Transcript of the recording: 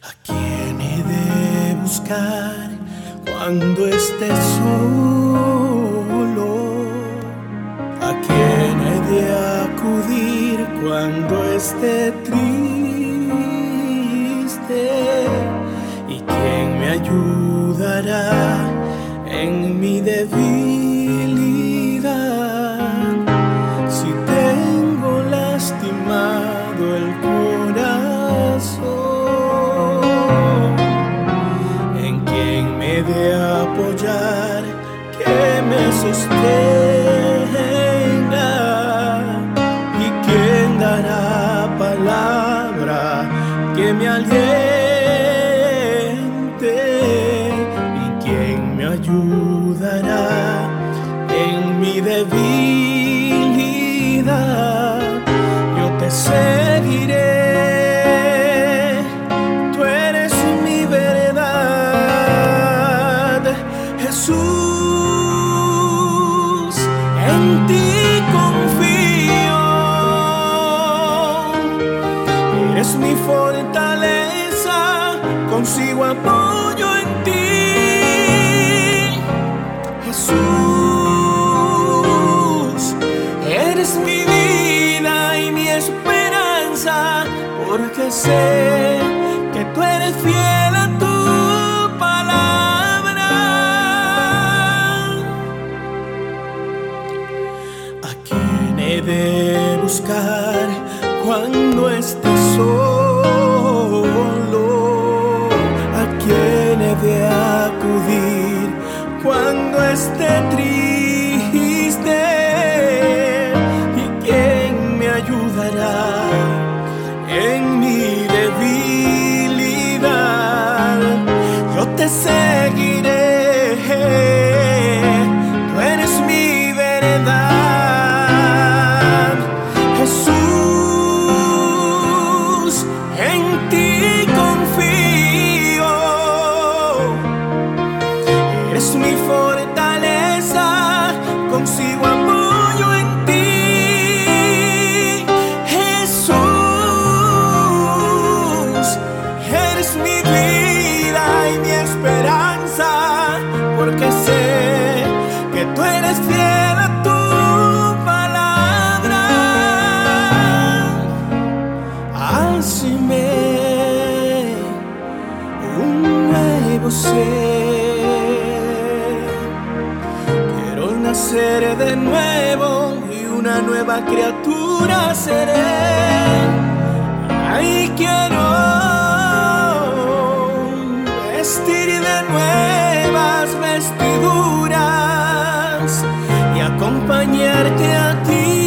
¿A quién he de buscar cuando esté solo? ¿A quién he de acudir cuando esté triste? ¿Y quién me ayudará en mi debilidad? Si tengo lastimado el cuerpo, apoyar, que me sostenga y quién dará palabra que me aliente y quién me ayudará en mi debilidad. Yo te seguiré. Eres mi fortaleza, consigo apoyo en ti. Jesús, eres mi vida y mi esperanza, porque sé que tú eres fiel a tu palabra. ¿A quién he de buscar cuando esté solo? ¿A quién he de acudir cuando esté triste? Eres mi fortaleza, consigo apoyo en ti, Jesús. Eres mi vida y mi esperanza, porque sé que tú eres fiel a tu palabra. Hazme un nuevo ser. Quiero nacer de nuevo y una nueva criatura seré. Ay, quiero vestir de nuevas vestiduras y acompañarte a ti